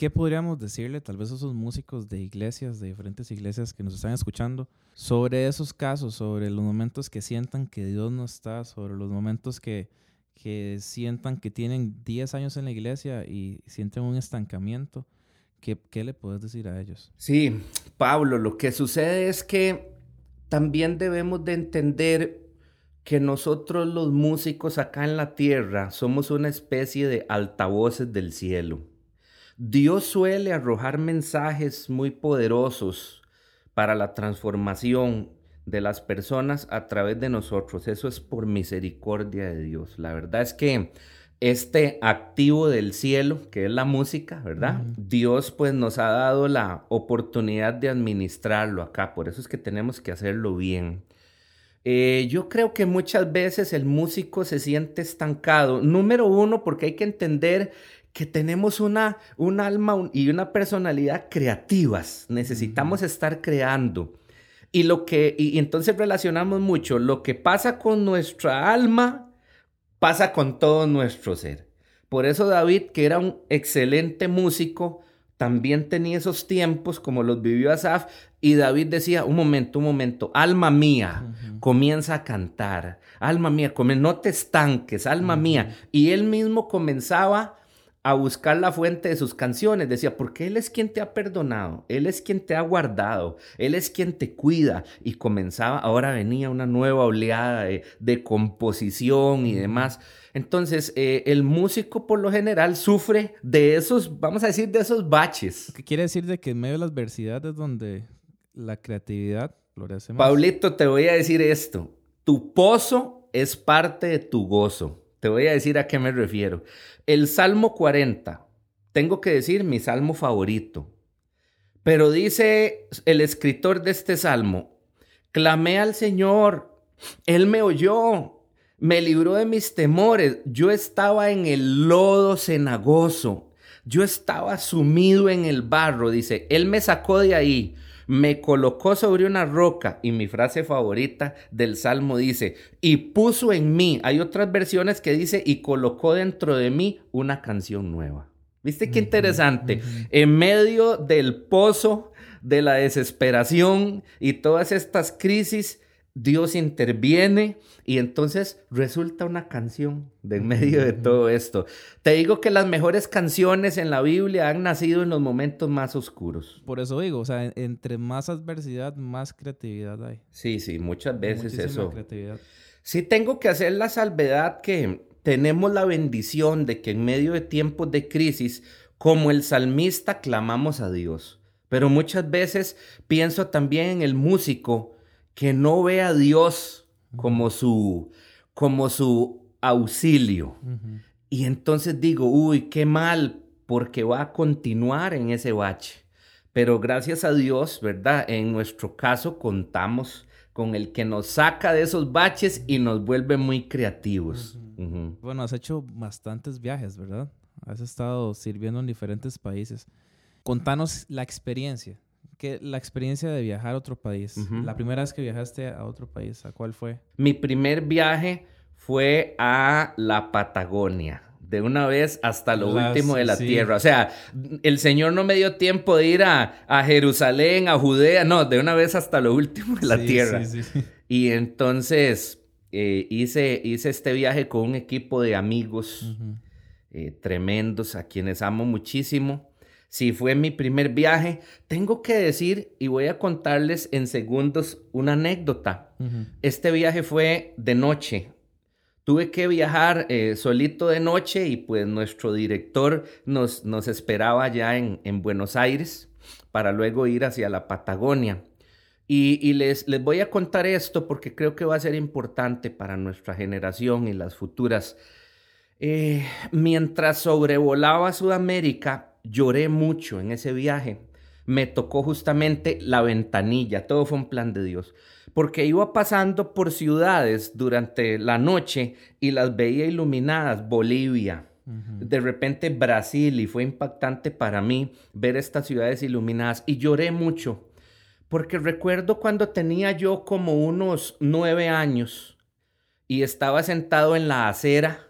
¿qué podríamos decirle tal vez a esos músicos de iglesias, de diferentes iglesias que nos están escuchando, sobre esos casos, sobre los momentos que sientan que Dios no está, sobre los momentos que, que sientan que tienen 10 años en la iglesia y sienten un estancamiento? ¿Qué, ¿Qué le puedes decir a ellos? Sí, Pablo, lo que sucede es que también debemos de entender que nosotros los músicos acá en la tierra somos una especie de altavoces del cielo. Dios suele arrojar mensajes muy poderosos para la transformación de las personas a través de nosotros. Eso es por misericordia de Dios. La verdad es que este activo del cielo, que es la música, ¿verdad? Dios pues nos ha dado la oportunidad de administrarlo acá, por eso es que tenemos que hacerlo bien. Eh, yo creo que muchas veces el músico se siente estancado. Número uno, porque hay que entender que tenemos una, un alma y una personalidad creativas. Necesitamos estar creando. Y lo que, y entonces relacionamos mucho lo que pasa con nuestra alma pasa con todo nuestro ser. Por eso David, que era un excelente músico, también tenía esos tiempos como los vivió Asaf y David decía, un momento, un momento, alma mía, comienza a cantar, alma mía, no te estanques, alma mía. Y él mismo comenzaba a buscar la fuente de sus canciones. Decía, porque Él es quien te ha perdonado, Él es quien te ha guardado, Él es quien te cuida. Y comenzaba, ahora venía una nueva oleada de, composición y demás. Entonces, eh, el músico por lo general sufre de esos, vamos a decir, de esos baches. ¿Qué quiere decir de que en medio de la adversidad es donde la creatividad florece más? Paulito, te voy a decir esto. Tu pozo es parte de tu gozo. Te voy a decir a qué me refiero. El Salmo 40, tengo que decir mi salmo favorito. Pero dice el escritor de este salmo, clamé al Señor, Él me oyó, me libró de mis temores, yo estaba en el lodo cenagoso, yo estaba sumido en el barro, dice, Él me sacó de ahí, me colocó sobre una roca y mi frase favorita del Salmo dice, y puso en mí, hay otras versiones que dice, y colocó dentro de mí una canción nueva. ¿Viste qué interesante? En medio del pozo de la desesperación y todas estas crisis, Dios interviene y entonces resulta una canción de en medio de todo esto. Te digo que las mejores canciones en la Biblia han nacido en los momentos más oscuros. Por eso digo, o sea, entre más adversidad, más creatividad hay. Sí, sí, muchas veces eso. Sí, tengo que hacer la salvedad que tenemos la bendición de que en medio de tiempos de crisis, como el salmista, clamamos a Dios. Pero muchas veces pienso también en el músico que no ve a Dios como su, como su auxilio. Y entonces digo, uy, qué mal, porque va a continuar en ese bache. Pero gracias a Dios, ¿verdad? En nuestro caso contamos con el que nos saca de esos baches y nos vuelve muy creativos. Bueno, has hecho bastantes viajes, ¿verdad? Has estado sirviendo en diferentes países. Contanos la experiencia que la experiencia de viajar a otro país. La primera vez que viajaste a otro país, ¿a cuál fue? Mi primer viaje fue a la Patagonia. De una vez hasta lo último de la tierra. O sea, el Señor no me dio tiempo de ir a, Jerusalén, a Judea. No, de una vez hasta lo último de la tierra. Y entonces eh, hice, hice este viaje con un equipo de amigos eh, tremendos a quienes amo muchísimo si fue mi primer viaje, tengo que decir y voy a contarles en segundos una anécdota. Este viaje fue de noche. Tuve que viajar eh, solito de noche y pues nuestro director nos, nos esperaba ya en, Buenos Aires para luego ir hacia la Patagonia. Y, les, les, voy a contar esto porque creo que va a ser importante para nuestra generación y las futuras. Eh, mientras sobrevolaba Sudamérica, lloré mucho en ese viaje. Me tocó justamente la ventanilla, todo fue un plan de Dios, porque iba pasando por ciudades durante la noche y las veía iluminadas, Bolivia, de repente Brasil, y fue impactante para mí ver estas ciudades iluminadas. Y lloré mucho, porque recuerdo cuando tenía yo como unos nueve años y estaba sentado en la acera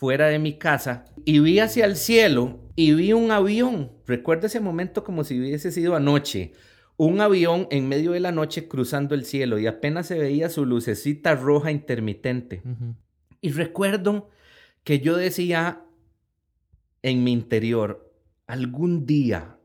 fuera de mi casa y vi hacia el cielo y vi un avión. Recuerdo ese momento como si hubiese sido anoche. Un avión en medio de la noche cruzando el cielo y apenas se veía su lucecita roja intermitente. Y recuerdo que yo decía en mi interior, algún día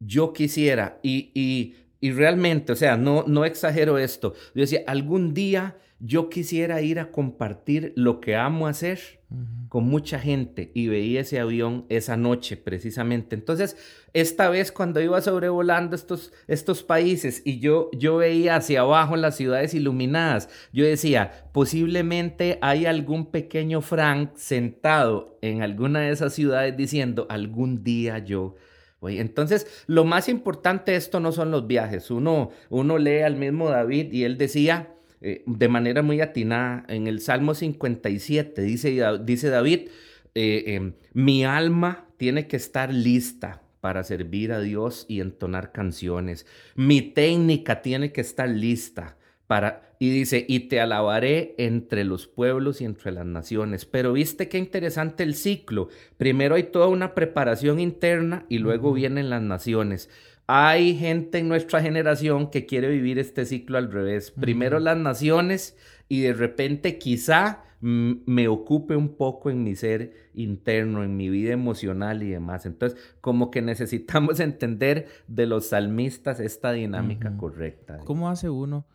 yo quisiera, y, y, y realmente, o sea, no, no exagero esto, yo decía, algún día yo quisiera ir a compartir lo que amo hacer con mucha gente y veía ese avión esa noche precisamente. Entonces, esta vez cuando iba sobrevolando estos, estos países y yo, yo veía hacia abajo las ciudades iluminadas, yo decía, posiblemente hay algún pequeño Frank sentado en alguna de esas ciudades diciendo, algún día yo entonces, lo más importante de esto no son los viajes. Uno, uno lee al mismo David y él decía, eh, de manera muy atinada en el Salmo 57, dice, dice David, eh, em, mi alma tiene que estar lista para servir a Dios y entonar canciones. Mi técnica tiene que estar lista para, y dice, y te alabaré entre los pueblos y entre las naciones. Pero viste qué interesante el ciclo. Primero hay toda una preparación interna y luego vienen las naciones. Hay gente en nuestra generación que quiere vivir este ciclo al revés. Primero las naciones y de repente quizá me ocupe un poco en mi ser interno, en mi vida emocional y demás. Entonces, como que necesitamos entender de los salmistas esta dinámica correcta. ¿Cómo hace uno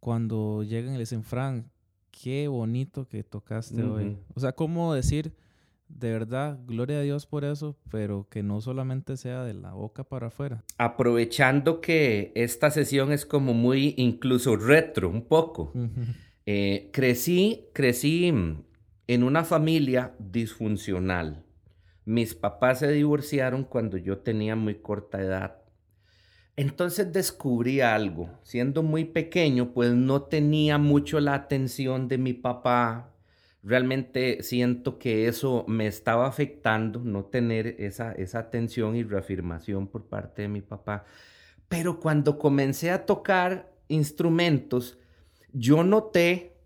cuando llegan y le dicen, Frank, qué bonito que tocaste hoy? O sea, ¿cómo decir de verdad, gloria a Dios por eso, pero que no solamente sea de la boca para afuera. Aprovechando que esta sesión es como muy incluso retro, un poco. Eh, crecí, crecí en una familia disfuncional. Mis papás se divorciaron cuando yo tenía muy corta edad. Entonces descubrí algo. Siendo muy pequeño, pues no tenía mucho la atención de mi papá, realmente siento que eso me estaba afectando, no tener esa, esa atención y reafirmación por parte de mi papá. Pero cuando comencé a tocar instrumentos, yo noté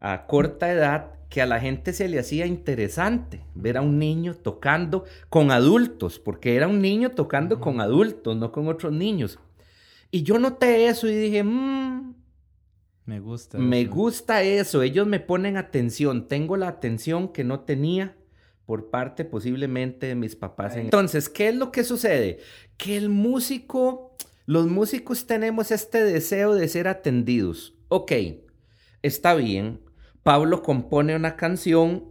a corta edad que a la gente se le hacía interesante ver a un niño tocando con adultos, porque era un niño tocando con adultos, no con otros niños. Y yo noté eso y dije, mmm, me gusta. Me gusta eso. Ellos me ponen atención. Tengo la atención que no tenía por parte posiblemente de mis papás. Entonces, ¿qué es lo que sucede? Que el músico, los músicos tenemos este deseo de ser atendidos. Ok, está bien. Pablo compone una canción.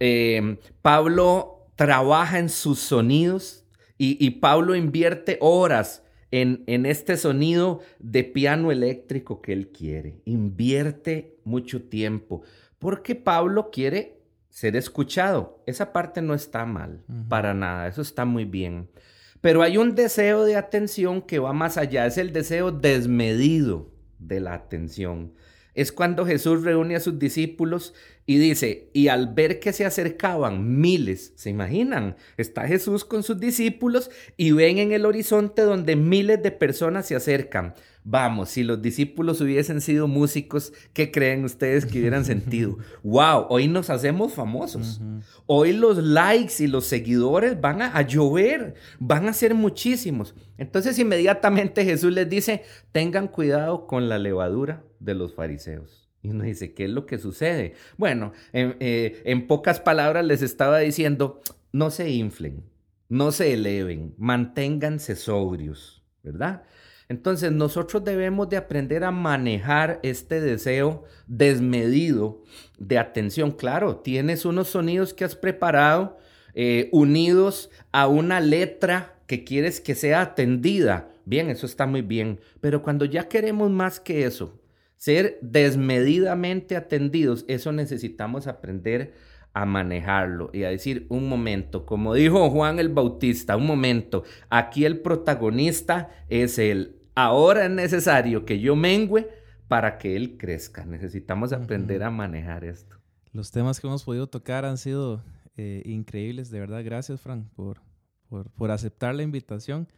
Eh, Pablo trabaja en sus sonidos y, y Pablo invierte horas en, este sonido de piano eléctrico que él quiere. Invierte mucho tiempo porque Pablo quiere ser escuchado. Esa parte no está mal, para nada, eso está muy bien. Pero hay un deseo de atención que va más allá, es el deseo desmedido de la atención es cuando Jesús reúne a sus discípulos y dice, y al ver que se acercaban miles, ¿se imaginan? Está Jesús con sus discípulos y ven en el horizonte donde miles de personas se acercan. Vamos, si los discípulos hubiesen sido músicos, ¿qué creen ustedes que hubieran sentido? ¡Wow! Hoy nos hacemos famosos. Hoy los likes y los seguidores van a, a, llover, van a ser muchísimos. Entonces inmediatamente Jesús les dice, tengan cuidado con la levadura de los fariseos. Y uno dice, ¿qué es lo que sucede? Bueno, en, eh, en pocas palabras les estaba diciendo, no se inflen, no se eleven, manténganse sobrios, ¿verdad? Entonces nosotros debemos de aprender a manejar este deseo desmedido de atención. Claro, tienes unos sonidos que has preparado eh, unidos a una letra que quieres que sea atendida. Bien, eso está muy bien. Pero cuando ya queremos más que eso, ser desmedidamente atendidos, eso necesitamos aprender a manejarlo y a decir un momento, como dijo Juan el Bautista, un momento, aquí el protagonista es él. Ahora es necesario que yo mengüe para que él crezca. Necesitamos aprender a manejar esto. Los temas que hemos podido tocar han sido eh, increíbles, de verdad. Gracias, Frank, por, por aceptar la invitación.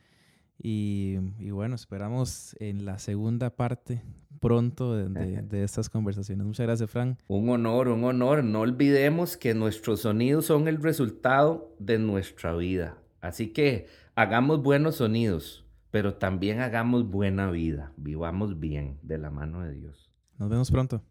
Y, bueno, esperamos en la segunda parte pronto de, de, estas conversaciones. Muchas gracias, Frank. Un honor, un honor. No olvidemos que nuestros sonidos son el resultado de nuestra vida. Así que hagamos buenos sonidos, pero también hagamos buena vida. Vivamos bien de la mano de Dios. Nos vemos pronto.